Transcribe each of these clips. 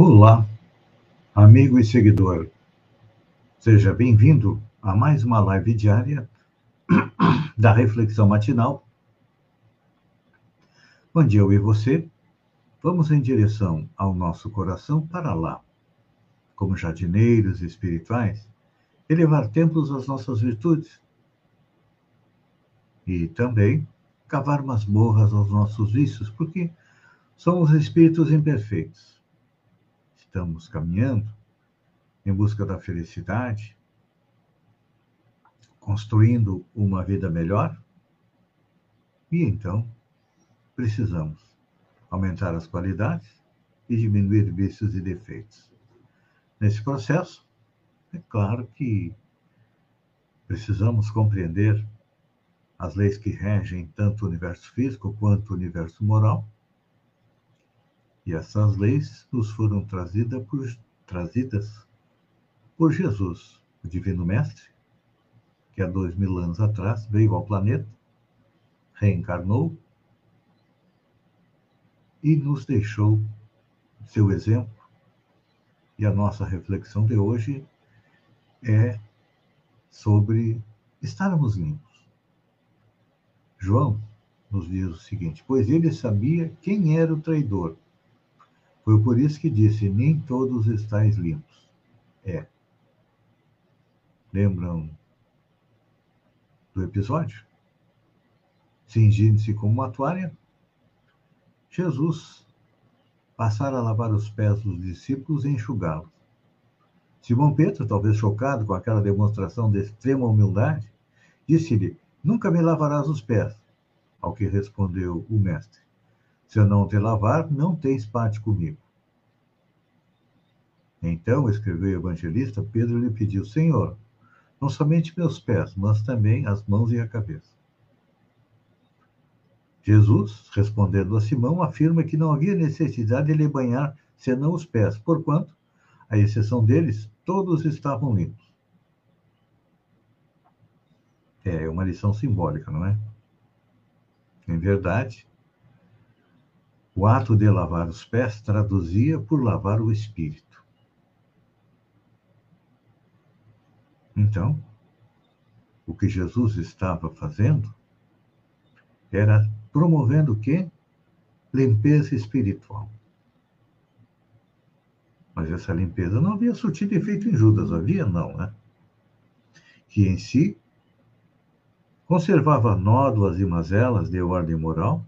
Olá, amigo e seguidor. Seja bem-vindo a mais uma live diária da Reflexão Matinal, onde eu e você vamos em direção ao nosso coração para lá, como jardineiros espirituais, elevar templos às nossas virtudes e também cavar masmorras aos nossos vícios, porque somos espíritos imperfeitos estamos caminhando em busca da felicidade, construindo uma vida melhor, e então precisamos aumentar as qualidades e diminuir vícios e defeitos. Nesse processo, é claro que precisamos compreender as leis que regem tanto o universo físico quanto o universo moral e essas leis nos foram trazidas por, trazidas por Jesus, o Divino Mestre, que há dois mil anos atrás veio ao planeta, reencarnou e nos deixou seu exemplo. E a nossa reflexão de hoje é sobre estarmos limpos. João nos diz o seguinte: Pois ele sabia quem era o traidor foi por isso que disse: Nem todos estáis limpos. É. Lembram do episódio? Cingindo-se como uma toalha, Jesus passara a lavar os pés dos discípulos e enxugá-los. Simão Pedro, talvez chocado com aquela demonstração de extrema humildade, disse-lhe: Nunca me lavarás os pés. Ao que respondeu o mestre: se eu não te lavar, não tens parte comigo. Então, escreveu o evangelista, Pedro lhe pediu: Senhor, não somente meus pés, mas também as mãos e a cabeça. Jesus, respondendo a Simão, afirma que não havia necessidade de lhe banhar senão os pés, porquanto, à exceção deles, todos estavam limpos. É uma lição simbólica, não é? Em verdade, o ato de lavar os pés traduzia por lavar o espírito. Então, o que Jesus estava fazendo era promovendo o quê? Limpeza espiritual. Mas essa limpeza não havia surtido efeito em Judas, havia não, né? Que em si conservava nódoas e mazelas de ordem moral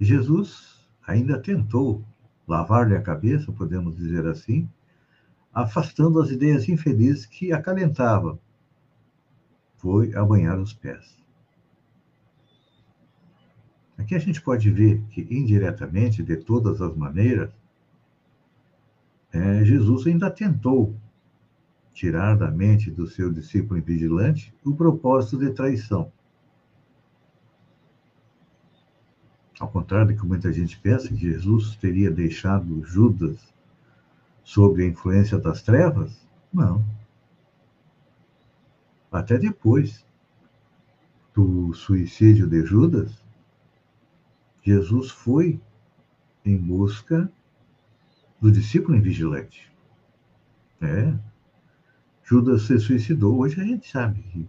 Jesus ainda tentou lavar-lhe a cabeça, podemos dizer assim, afastando as ideias infelizes que acalentavam. Foi a banhar os pés. Aqui a gente pode ver que, indiretamente, de todas as maneiras, é, Jesus ainda tentou tirar da mente do seu discípulo invigilante o propósito de traição. Ao contrário do que muita gente pensa, que Jesus teria deixado Judas sob a influência das trevas, não. Até depois do suicídio de Judas, Jesus foi em busca do discípulo invigilante. É. Judas se suicidou. Hoje a gente sabe que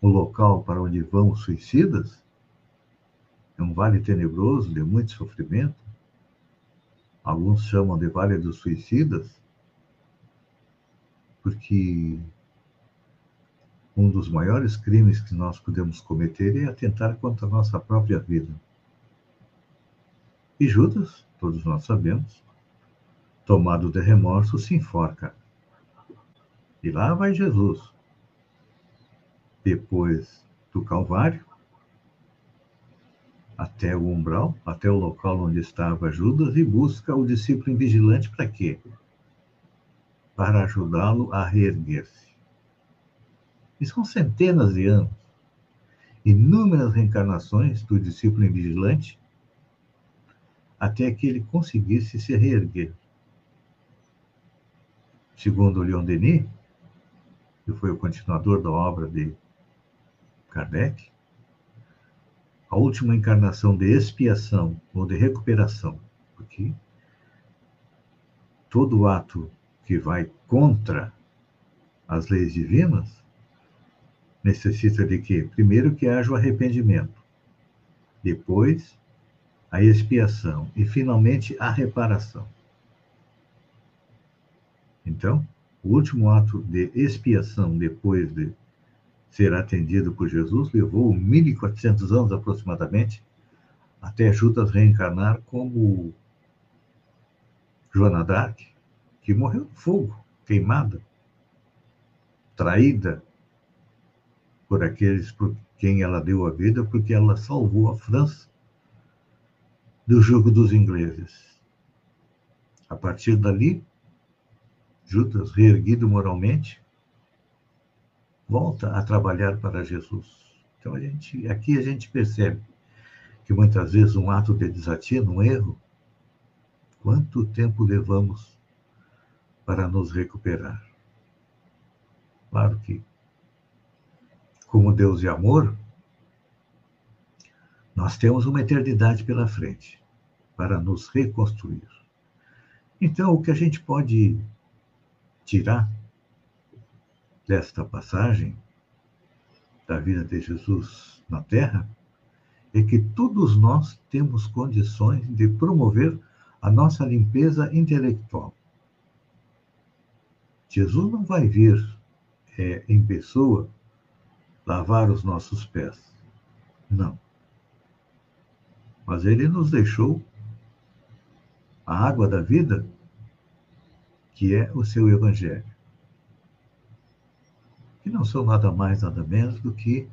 o local para onde vão os suicidas é um vale tenebroso de muito sofrimento. Alguns chamam de Vale dos Suicidas, porque um dos maiores crimes que nós podemos cometer é atentar contra a nossa própria vida. E Judas, todos nós sabemos, tomado de remorso, se enforca. E lá vai Jesus. Depois do Calvário, até o umbral, até o local onde estava Judas, e busca o discípulo invigilante para quê? Para ajudá-lo a reerguer-se. E são centenas de anos, inúmeras reencarnações do discípulo invigilante, até que ele conseguisse se reerguer. Segundo Leon Denis, que foi o continuador da obra de Kardec, a última encarnação de expiação ou de recuperação, porque todo ato que vai contra as leis divinas necessita de quê? Primeiro que haja o arrependimento, depois a expiação e finalmente a reparação. Então, o último ato de expiação depois de ser atendido por Jesus levou 1400 anos aproximadamente até Judas reencarnar como Joana d'Arc, que morreu no fogo, queimada, traída, por aqueles por quem ela deu a vida, porque ela salvou a França do jugo dos ingleses. A partir dali, Judas, reerguido moralmente, volta a trabalhar para Jesus. Então, a gente, aqui a gente percebe que muitas vezes um ato de desatino, um erro, quanto tempo levamos para nos recuperar? Claro que como Deus de amor, nós temos uma eternidade pela frente para nos reconstruir. Então, o que a gente pode tirar desta passagem da vida de Jesus na Terra é que todos nós temos condições de promover a nossa limpeza intelectual. Jesus não vai vir é, em pessoa lavar os nossos pés. Não. Mas ele nos deixou a água da vida, que é o seu evangelho. Que não são nada mais, nada menos do que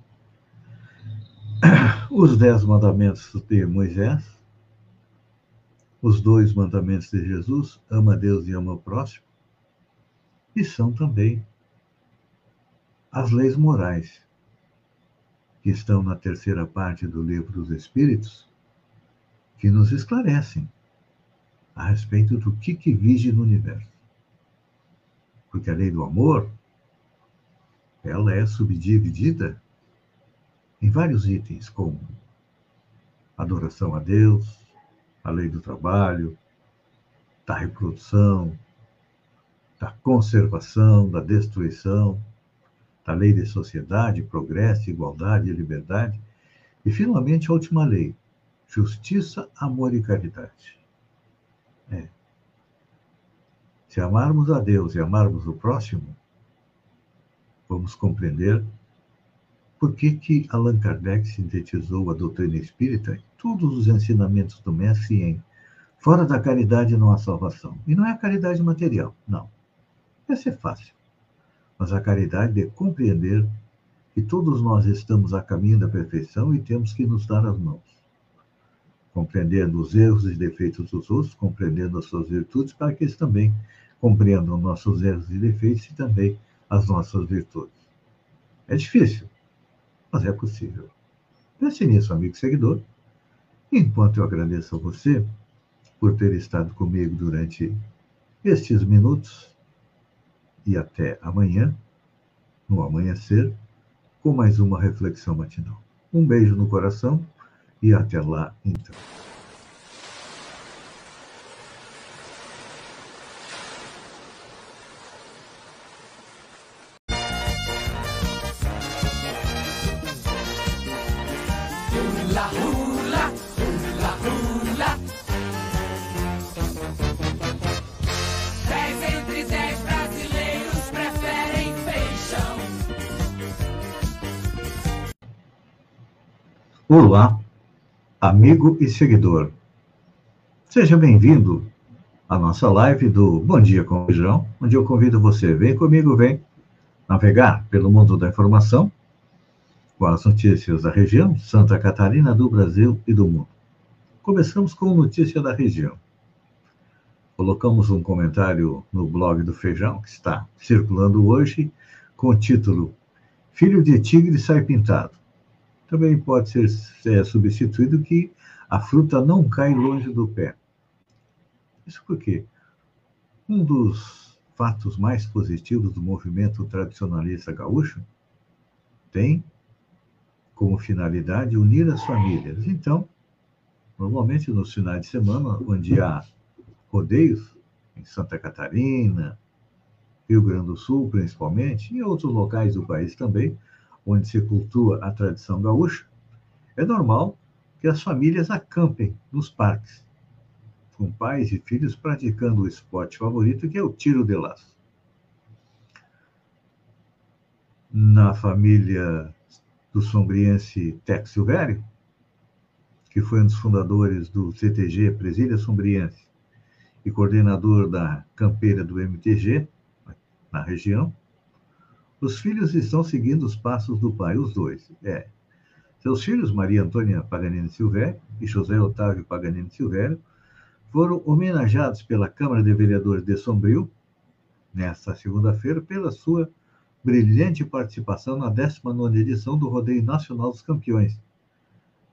os dez mandamentos de Moisés, os dois mandamentos de Jesus, ama Deus e ama o próximo, e são também as leis morais que estão na terceira parte do livro dos Espíritos, que nos esclarecem a respeito do que, que vige no universo. Porque a lei do amor, ela é subdividida em vários itens, como adoração a Deus, a lei do trabalho, da reprodução, da conservação, da destruição, a lei de sociedade, progresso, igualdade e liberdade. E, finalmente, a última lei: justiça, amor e caridade. É. Se amarmos a Deus e amarmos o próximo, vamos compreender por que, que Allan Kardec sintetizou a doutrina espírita e todos os ensinamentos do Mestre em fora da caridade não há salvação. E não é a caridade material, não. Essa é fácil mas a caridade de compreender que todos nós estamos a caminho da perfeição e temos que nos dar as mãos. Compreendendo os erros e defeitos dos outros, compreendendo as suas virtudes, para que eles também compreendam nossos erros e defeitos e também as nossas virtudes. É difícil, mas é possível. Pense nisso, amigo seguidor. Enquanto eu agradeço a você por ter estado comigo durante estes minutos, e até amanhã, no amanhecer, com mais uma reflexão matinal. Um beijo no coração e até lá então. Amigo e seguidor. Seja bem-vindo à nossa live do Bom Dia com Feijão, onde eu convido você, vem comigo, vem navegar pelo mundo da informação com as notícias da região, Santa Catarina, do Brasil e do mundo. Começamos com notícia da região. Colocamos um comentário no blog do Feijão, que está circulando hoje, com o título Filho de Tigre sai pintado. Também pode ser é, substituído que a fruta não cai longe do pé. Isso porque um dos fatos mais positivos do movimento tradicionalista gaúcho tem como finalidade unir as famílias. Então, normalmente nos finais de semana, onde há rodeios, em Santa Catarina, Rio Grande do Sul, principalmente, e em outros locais do país também, onde se cultua a tradição gaúcha, é normal que as famílias acampem nos parques, com pais e filhos praticando o esporte favorito, que é o tiro de laço. Na família do sombriense Tex Silvério, que foi um dos fundadores do CTG Presília Sombriense e coordenador da campeira do MTG na região, os filhos estão seguindo os passos do pai, os dois. É. Seus filhos, Maria Antônia Paganini Silvério e José Otávio Paganini Silvério, foram homenageados pela Câmara de Vereadores de Sombrio, nesta segunda-feira, pela sua brilhante participação na 19ª edição do Rodeio Nacional dos Campeões,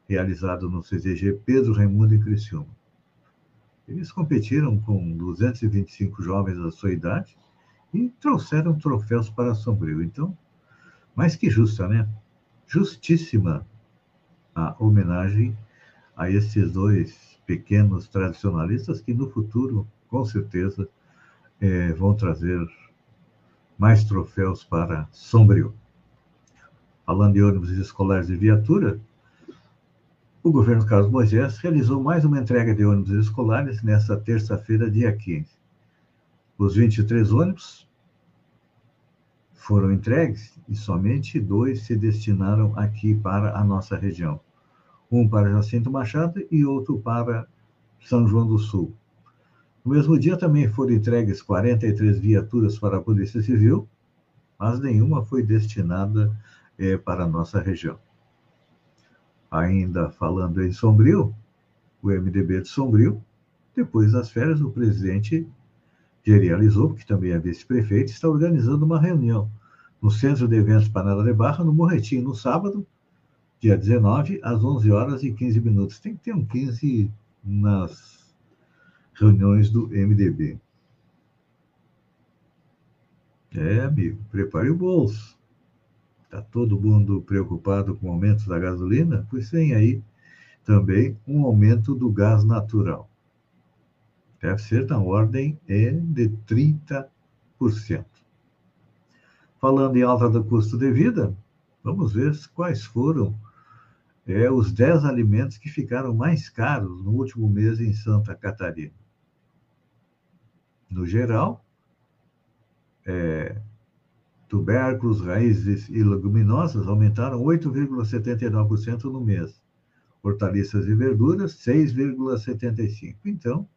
realizado no CZG Pedro Raimundo em Criciúma. Eles competiram com 225 jovens da sua idade e trouxeram troféus para Sombrio. Então, mais que justa, né? Justíssima a homenagem a esses dois pequenos tradicionalistas que no futuro, com certeza, é, vão trazer mais troféus para Sombrio. Falando de ônibus escolares de viatura, o governo Carlos Moisés realizou mais uma entrega de ônibus escolares nesta terça-feira, dia 15. Os 23 ônibus foram entregues e somente dois se destinaram aqui para a nossa região um para Jacinto Machado e outro para São João do Sul. No mesmo dia também foram entregues 43 viaturas para a Polícia Civil, mas nenhuma foi destinada eh, para a nossa região. Ainda falando em Sombrio, o MDB de Sombrio, depois das férias, o presidente Gerializou, que também é vice-prefeito, está organizando uma reunião no Centro de Eventos Panela de Barra, no Morretinho, no sábado, dia 19, às 11 horas e 15 minutos. Tem que ter um 15 nas reuniões do MDB. É, amigo, prepare o bolso. Está todo mundo preocupado com o aumento da gasolina? Pois tem aí também um aumento do gás natural. Deve ser na ordem é de 30%. Falando em alta do custo de vida, vamos ver quais foram é, os 10 alimentos que ficaram mais caros no último mês em Santa Catarina. No geral, é, tubérculos, raízes e leguminosas aumentaram 8,79% no mês. Hortaliças e verduras, 6,75%. Então,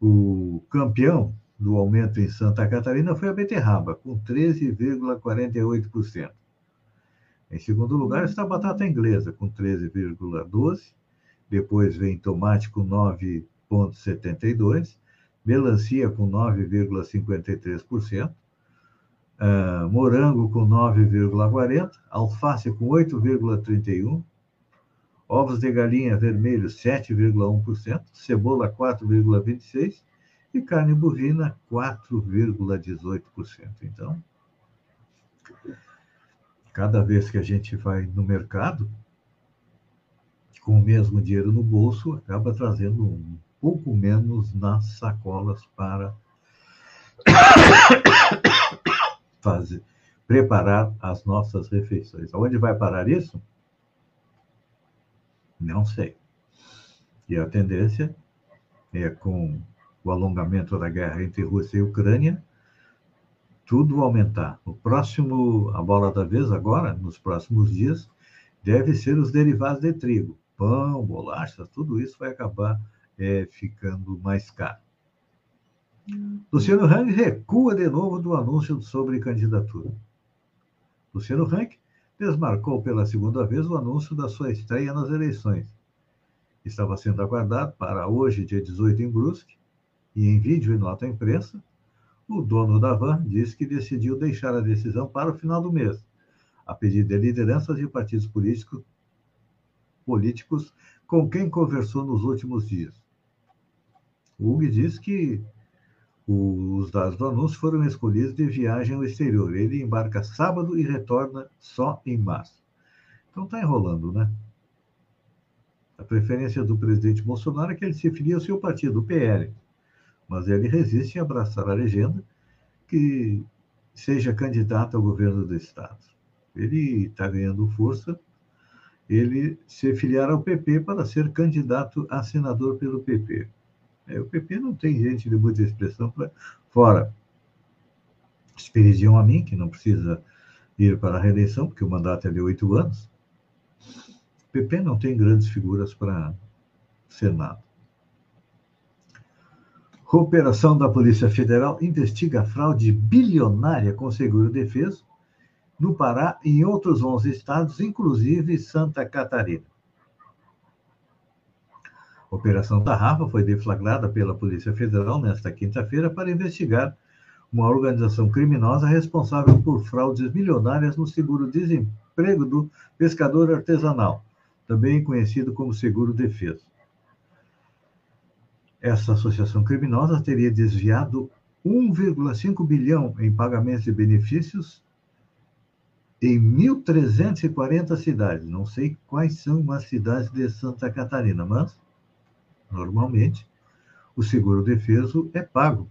o campeão do aumento em Santa Catarina foi a beterraba, com 13,48%. Em segundo lugar está a batata inglesa, com 13,12%. Depois vem tomate com 9,72%. Melancia com 9,53%. Uh, ah, morango com 9,40%. Alface com 8,31%. Ovos de galinha vermelhos 7,1%. Cebola 4,26%. E carne bovina 4,18%. Então, Cada vez que a gente vai no mercado, com o mesmo dinheiro no bolso, acaba trazendo um pouco menos nas sacolas para fazer, preparar as nossas refeições. Aonde vai parar isso? Não sei. E a tendência é com o alongamento da guerra entre Rússia e Ucrânia, tudo aumentar. O próximo, a bola da vez agora, nos próximos dias, deve ser os derivados de trigo. Pão, bolachas, tudo isso vai acabar é, ficando mais caro. Luciano Hang recua de novo do anúncio sobre candidatura. Luciano Hang desmarcou pela segunda vez o anúncio da sua estreia nas eleições. Estava sendo aguardado para hoje, dia 18, em Brusque, e em vídeo e nota à imprensa, o dono da van disse que decidiu deixar a decisão para o final do mês, a pedido de lideranças de partidos políticos, políticos com quem conversou nos últimos dias. O Hugo disse que os dados do anúncio foram escolhidos de viagem ao exterior. Ele embarca sábado e retorna só em março. Então está enrolando, né? A preferência do presidente Bolsonaro é que ele se filie ao seu partido, o PL. Mas ele resiste em abraçar a legenda que seja candidato ao governo do Estado. Ele está ganhando força, ele se filiar ao PP para ser candidato a senador pelo PP. É, o PP não tem gente de muita expressão para fora. Esperidiam a mim, que não precisa ir para a reeleição, porque o mandato é de oito anos. O PP não tem grandes figuras para Senado. Cooperação da Polícia Federal investiga fraude bilionária com seguro-defeso no Pará e em outros 11 estados, inclusive Santa Catarina. Operação Tarrafa foi deflagrada pela Polícia Federal nesta quinta-feira para investigar uma organização criminosa responsável por fraudes milionárias no seguro-desemprego do pescador artesanal, também conhecido como seguro-defesa. Essa associação criminosa teria desviado 1,5 bilhão em pagamentos de benefícios em 1.340 cidades. Não sei quais são as cidades de Santa Catarina, mas normalmente, o seguro defeso é pago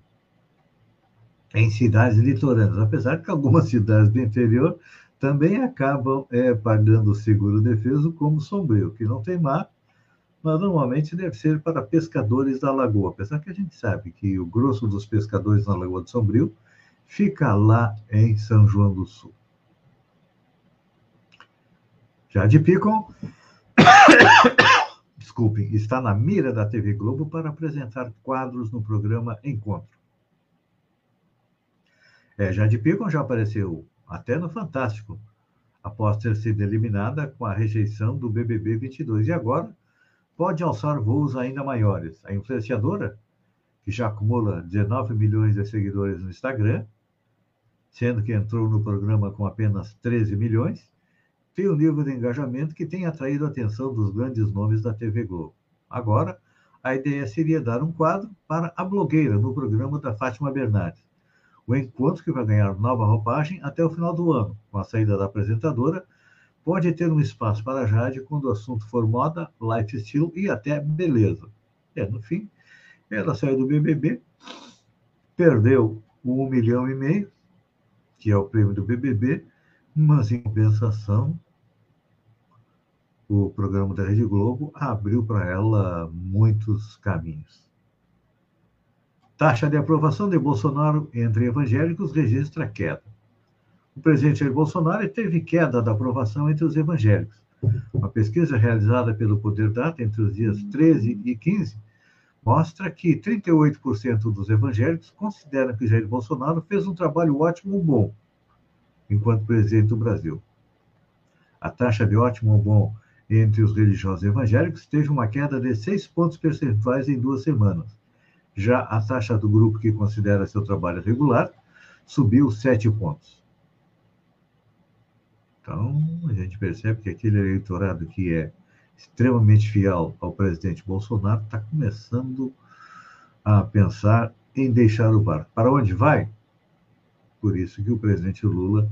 em cidades litorâneas, apesar que algumas cidades do interior também acabam é, pagando o seguro defeso como sombrio, que não tem mar, mas normalmente deve ser para pescadores da lagoa, apesar que a gente sabe que o grosso dos pescadores na Lagoa de Sombrio fica lá em São João do Sul. Já de Picon, desculpem, está na mira da TV Globo para apresentar quadros no programa Encontro. É, Jade Picon já apareceu até no Fantástico, após ter sido eliminada com a rejeição do BBB 22. E agora pode alçar voos ainda maiores. A influenciadora, que já acumula 19 milhões de seguidores no Instagram, sendo que entrou no programa com apenas 13 milhões, tem um nível de engajamento que tem atraído a atenção dos grandes nomes da TV Globo. Agora, a ideia seria dar um quadro para a blogueira no programa da Fátima Bernardes. O encontro, que vai ganhar nova roupagem até o final do ano, com a saída da apresentadora, pode ter um espaço para a Jade quando o assunto for moda, lifestyle e até beleza. É, no fim, ela saiu do BBB, perdeu um milhão e meio, que é o prêmio do BBB, mas em compensação, o programa da Rede Globo abriu para ela muitos caminhos. Taxa de aprovação de Bolsonaro entre evangélicos registra queda. O presidente Jair Bolsonaro teve queda da aprovação entre os evangélicos. Uma pesquisa realizada pelo Poder Data entre os dias 13 e 15 mostra que 38% dos evangélicos consideram que Jair Bolsonaro fez um trabalho ótimo ou bom enquanto presidente do Brasil. A taxa de ótimo bom entre os religiosos evangélicos teve uma queda de 6 pontos percentuais em duas semanas. Já a taxa do grupo que considera seu trabalho regular subiu 7 pontos. Então, a gente percebe que aquele eleitorado que é extremamente fiel ao presidente Bolsonaro está começando a pensar em deixar o barco. Para onde vai? Por isso que o presidente Lula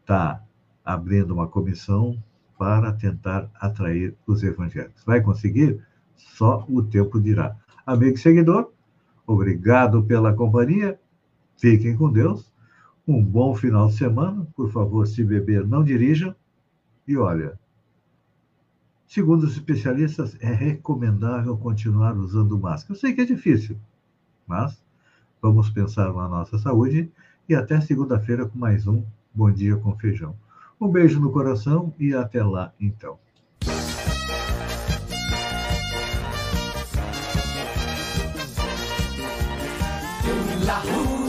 está abrindo uma comissão para tentar atrair os evangélicos. Vai conseguir? Só o tempo dirá. Amigo e seguidor, obrigado pela companhia. Fiquem com Deus. Um bom final de semana. Por favor, se beber, não dirija. E olha, segundo os especialistas, é recomendável continuar usando máscara. Eu sei que é difícil, mas vamos pensar na nossa saúde e até segunda-feira com mais um Bom Dia com Feijão. Um beijo no coração e até lá, então. La